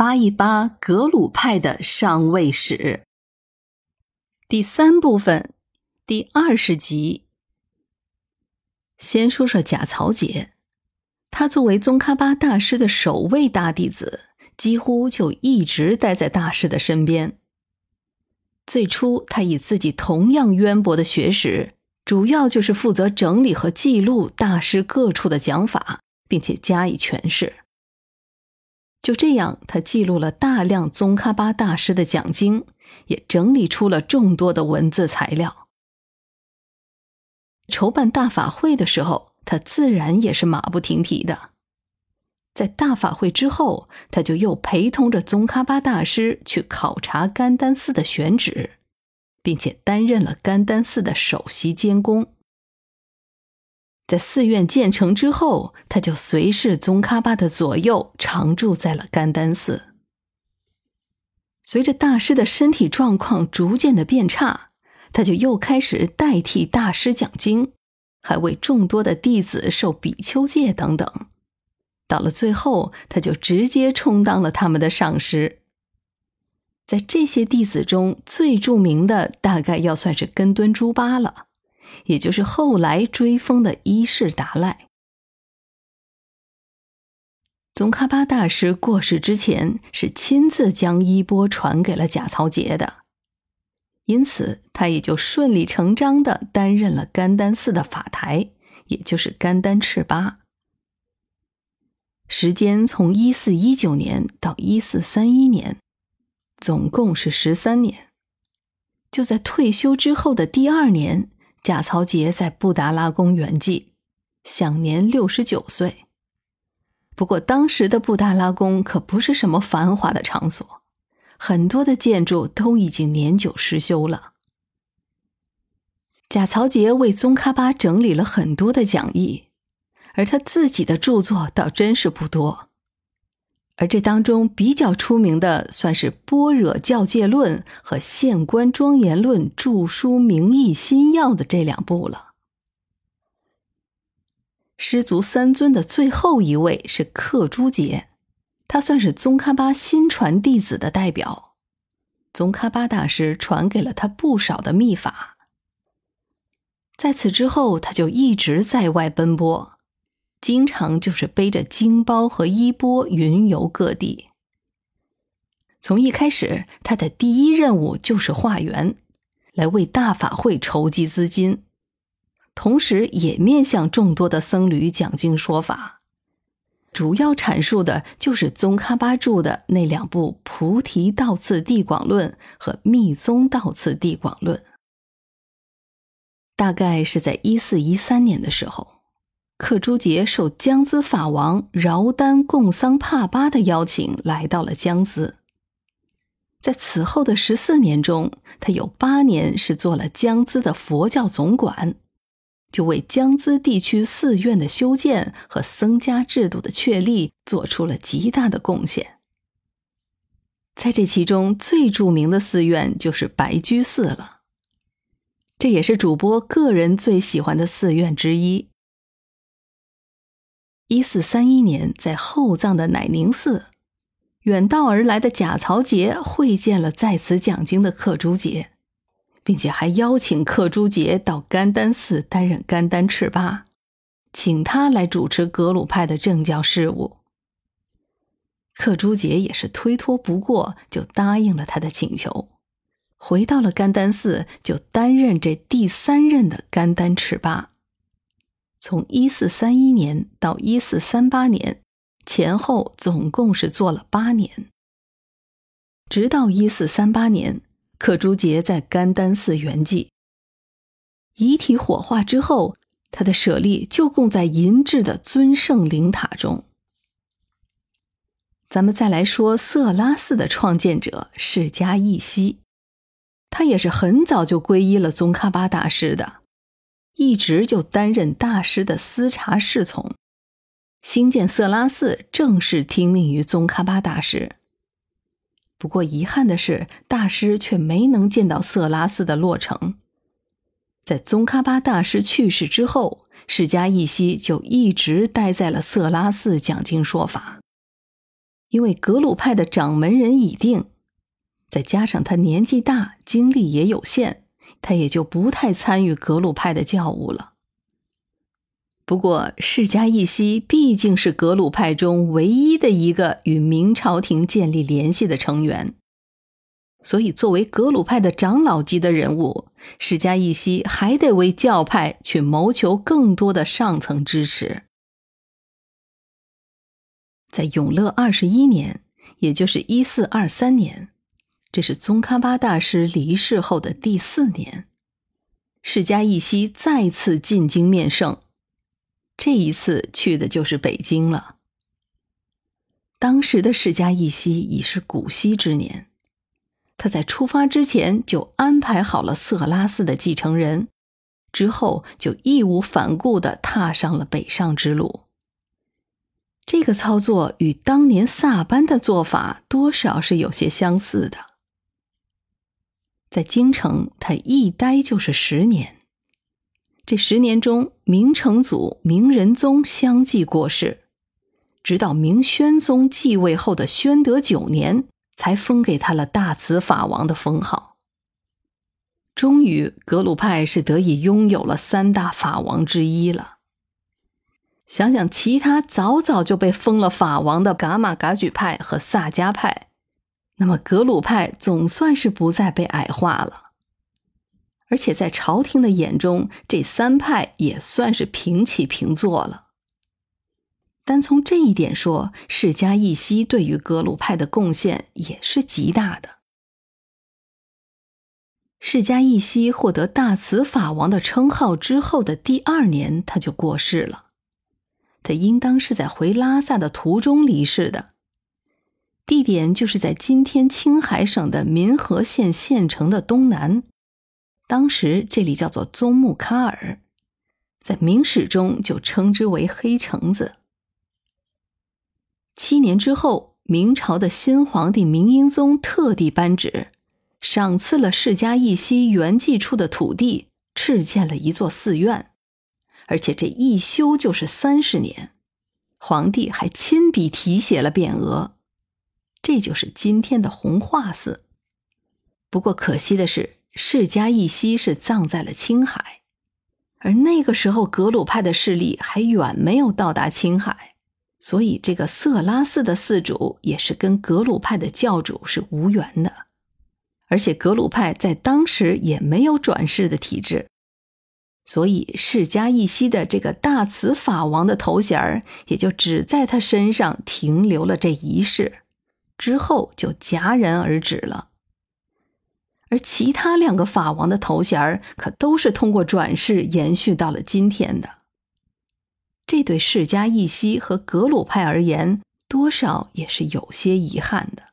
扒一扒格鲁派的上位史。第三部分，第二十集。先说说贾曹杰，他作为宗喀巴大师的首位大弟子，几乎就一直待在大师的身边。最初，他以自己同样渊博的学识，主要就是负责整理和记录大师各处的讲法，并且加以诠释。就这样，他记录了大量宗喀巴大师的讲经，也整理出了众多的文字材料。筹办大法会的时候，他自然也是马不停蹄的。在大法会之后，他就又陪同着宗喀巴大师去考察甘丹寺的选址，并且担任了甘丹寺的首席监工。在寺院建成之后，他就随侍宗喀巴的左右，常住在了甘丹寺。随着大师的身体状况逐渐的变差，他就又开始代替大师讲经，还为众多的弟子受比丘戒等等。到了最后，他就直接充当了他们的上师。在这些弟子中最著名的，大概要算是根敦珠巴了。也就是后来追封的伊势达赖。宗喀巴大师过世之前，是亲自将衣钵传给了贾曹杰的，因此他也就顺理成章的担任了甘丹寺的法台，也就是甘丹赤巴。时间从一四一九年到一四三一年，总共是十三年。就在退休之后的第二年。贾曹杰在布达拉宫圆寂，享年六十九岁。不过，当时的布达拉宫可不是什么繁华的场所，很多的建筑都已经年久失修了。贾曹杰为宗喀巴整理了很多的讲义，而他自己的著作倒真是不多。而这当中比较出名的，算是《般若教戒论》和《县官庄严论著书名义心要》的这两部了。师族三尊的最后一位是克珠杰，他算是宗喀巴新传弟子的代表。宗喀巴大师传给了他不少的秘法，在此之后，他就一直在外奔波。经常就是背着经包和衣钵云游各地。从一开始，他的第一任务就是化缘，来为大法会筹集资金，同时也面向众多的僧侣讲经说法，主要阐述的就是宗喀巴著的那两部《菩提道次第广论》和《密宗道次第广论》。大概是在一四一三年的时候。克珠杰受江孜法王饶丹贡桑帕巴的邀请，来到了江孜。在此后的十四年中，他有八年是做了江孜的佛教总管，就为江孜地区寺院的修建和僧家制度的确立做出了极大的贡献。在这其中，最著名的寺院就是白居寺了，这也是主播个人最喜欢的寺院之一。一四三一年，在后藏的乃宁寺，远道而来的贾曹杰会见了在此讲经的克珠杰，并且还邀请克珠杰到甘丹寺担任甘丹赤巴，请他来主持格鲁派的政教事务。克珠杰也是推脱不过，就答应了他的请求，回到了甘丹寺，就担任这第三任的甘丹赤巴。从一四三一年到一四三八年，前后总共是做了八年。直到一四三八年，克珠杰在甘丹寺圆寂，遗体火化之后，他的舍利就供在银制的尊圣灵塔中。咱们再来说色拉寺的创建者释迦义西，他也是很早就皈依了宗喀巴大师的。一直就担任大师的司察侍从，兴建色拉寺正是听命于宗喀巴大师。不过遗憾的是，大师却没能见到色拉寺的落成。在宗喀巴大师去世之后，释迦一西就一直待在了色拉寺讲经说法。因为格鲁派的掌门人已定，再加上他年纪大，精力也有限，他也就不太参与格鲁派的教务了。不过，释迦义熙毕竟是格鲁派中唯一的一个与明朝廷建立联系的成员，所以作为格鲁派的长老级的人物，释迦义熙还得为教派去谋求更多的上层支持。在永乐二十一年，也就是一四二三年，这是宗喀巴大师离世后的第四年，释迦义熙再次进京面圣。这一次去的就是北京了。当时的释迦义熙已是古稀之年，他在出发之前就安排好了色拉寺的继承人，之后就义无反顾的踏上了北上之路。这个操作与当年萨班的做法多少是有些相似的。在京城，他一待就是十年。这十年中，明成祖、明仁宗相继过世，直到明宣宗继位后的宣德九年，才封给他了大慈法王的封号。终于，格鲁派是得以拥有了三大法王之一了。想想其他早早就被封了法王的噶玛噶举派和萨迦派，那么格鲁派总算是不再被矮化了。而且在朝廷的眼中，这三派也算是平起平坐了。单从这一点说，释迦义熙对于格鲁派的贡献也是极大的。释迦义熙获得大慈法王的称号之后的第二年，他就过世了。他应当是在回拉萨的途中离世的，地点就是在今天青海省的民和县县城的东南。当时这里叫做宗木喀尔，在明史中就称之为黑城子。七年之后，明朝的新皇帝明英宗特地颁旨，赏赐了释迦义熙圆寂处的土地，敕建了一座寺院，而且这一修就是三十年。皇帝还亲笔题写了匾额，这就是今天的弘化寺。不过可惜的是。释迦义熙是葬在了青海，而那个时候格鲁派的势力还远没有到达青海，所以这个色拉寺的寺主也是跟格鲁派的教主是无缘的，而且格鲁派在当时也没有转世的体制，所以释迦义熙的这个大慈法王的头衔也就只在他身上停留了这一世，之后就戛然而止了。而其他两个法王的头衔可都是通过转世延续到了今天的，这对释迦一夕和格鲁派而言，多少也是有些遗憾的。